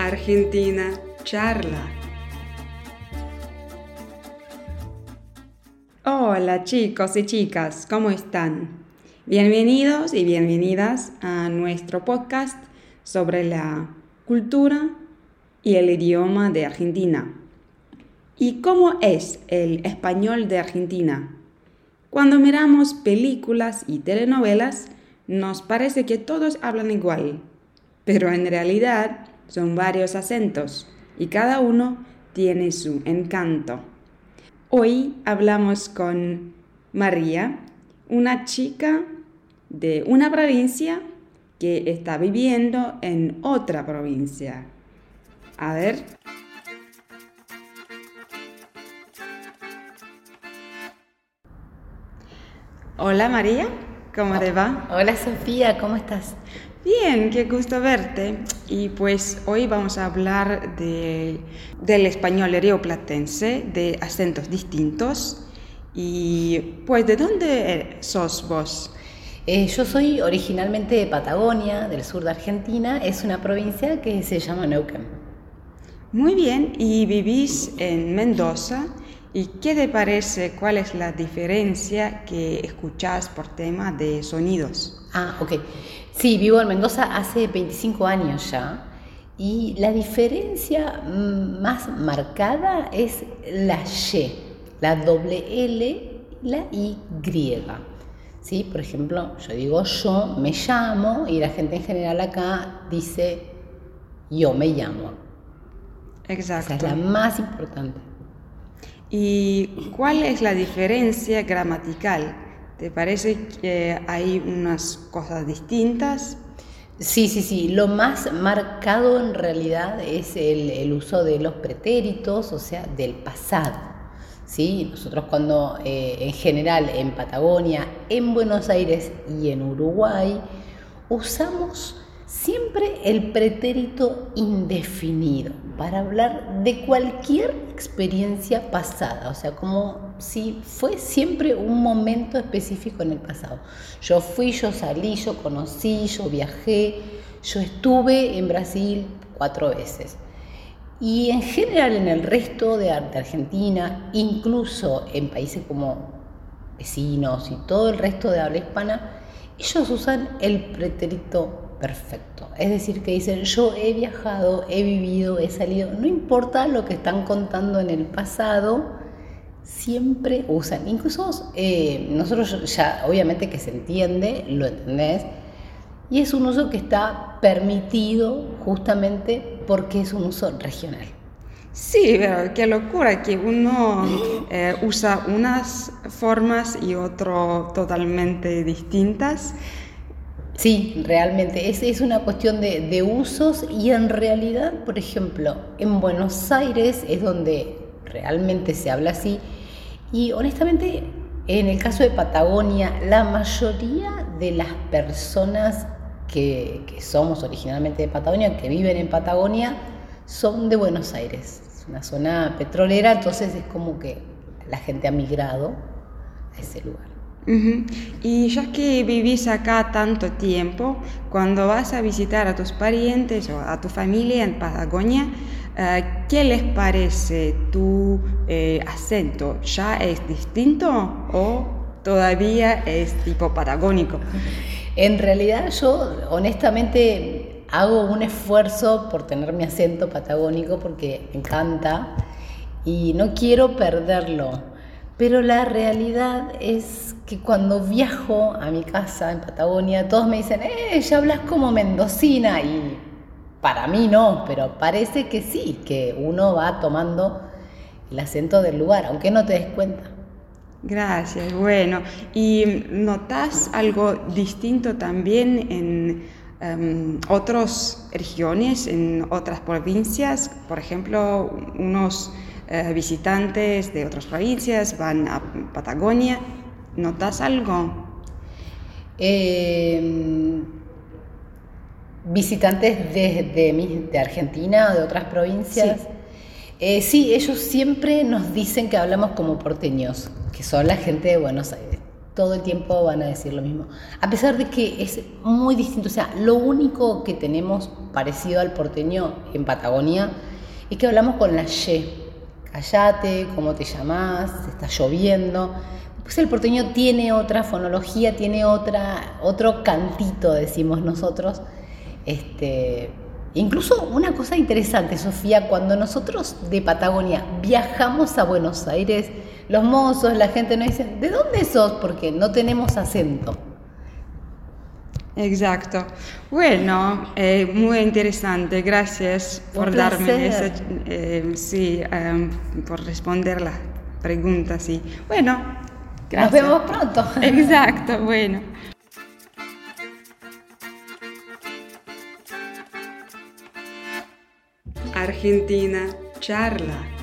Argentina charla. Hola chicos y chicas, ¿cómo están? Bienvenidos y bienvenidas a nuestro podcast sobre la cultura y el idioma de Argentina. ¿Y cómo es el español de Argentina? Cuando miramos películas y telenovelas, nos parece que todos hablan igual, pero en realidad son varios acentos y cada uno tiene su encanto. Hoy hablamos con María, una chica de una provincia que está viviendo en otra provincia. A ver. Hola María, ¿cómo te va? Hola Sofía, ¿cómo estás? Bien, qué gusto verte. Y pues hoy vamos a hablar de, del español rioplatense, de acentos distintos. Y pues, ¿de dónde sos vos? Eh, yo soy originalmente de Patagonia, del sur de Argentina. Es una provincia que se llama Neuquén. Muy bien, y vivís en Mendoza. ¿Y qué te parece? ¿Cuál es la diferencia que escuchás por tema de sonidos? Ah, ok. Sí, vivo en Mendoza hace 25 años ya. Y la diferencia mm, más marcada es la Y, la doble L, la Y. ¿Sí? Por ejemplo, yo digo yo me llamo y la gente en general acá dice yo me llamo. Exacto. Esa es la más importante. ¿Y cuál es la diferencia gramatical? ¿Te parece que hay unas cosas distintas? Sí, sí, sí. Lo más marcado en realidad es el, uso de los pretéritos, o sea, del pasado. ¿sí? Nosotros cuando eh, en general en Patagonia, en Buenos Aires y en Uruguay usamos siempre el pretérito indefinido para hablar de cualquier experiencia pasada, o sea, como si fue siempre un momento específico en el pasado. Yo fui, yo salí, yo conocí, yo viajé, yo estuve en Brasil cuatro veces. Y en general en el resto de Argentina, incluso en países como vecinos y todo el resto de habla hispana, ellos usan el pretérito perfecto. Es decir, que dicen, yo he viajado, he vivido, he salido, no importa lo que están contando en el pasado, siempre usan. Incluso eh, nosotros ya, obviamente que se entiende, lo entendés, y es un uso que está permitido justamente porque es un uso regional. Sí, pero qué locura que uno eh, usa unas formas y otro totalmente distintas. Sí, realmente, es, es una cuestión de, usos y en realidad, por ejemplo, en Buenos Aires es donde realmente se habla así y honestamente, en el caso de Patagonia, la mayoría de las personas que, que somos originalmente de Patagonia, que viven en Patagonia, son de Buenos Aires. Es una zona petrolera, entonces es como que la gente ha migrado a ese lugar. Y ya que vivís acá tanto tiempo, cuando vas a visitar a tus parientes o a tu familia en Patagonia, eh, ¿qué les parece tu eh, acento? ¿Ya es distinto o todavía es tipo patagónico? En realidad yo honestamente hago un esfuerzo por tener mi acento patagónico porque me encanta y no quiero perderlo pero la realidad es que cuando viajo a mi casa en Patagonia, todos me dicen, eh, ya hablas como mendocina. Y para mí no, pero parece que sí, que uno va tomando el acento del lugar, aunque no te des cuenta. Gracias, bueno. ¿Y notas algo distinto también en em, otras regiones, en otras provincias? Por ejemplo, unos eh, visitantes de otras provincias van a Patagonia. ¿Notas algo? Em, visitantes de, de, Argentina o de otras provincias. Eh, sí. ellos siempre nos dicen que hablamos como porteños, que son la gente de Buenos Aires. Todo el tiempo van a decir lo mismo. A pesar de que es muy distinto, o sea, lo único que tenemos parecido al porteño en Patagonia es que hablamos con la Y. Callate, ¿cómo te llamás? Está lloviendo. Pues el porteño tiene otra fonología, tiene otra, otro cantito, decimos nosotros. Este, incluso una cosa interesante, Sofía, cuando nosotros de Patagonia viajamos a Buenos Aires, los mozos, la gente nos dice, ¿de dónde sos? Porque no tenemos acento. Exacto. Bueno, eh, muy interesante. Gracias por darme esa, eh, sí, em, por responder la pregunta. Sí. Bueno, Nos vemos pronto. Exacto, bueno. Argentina charla.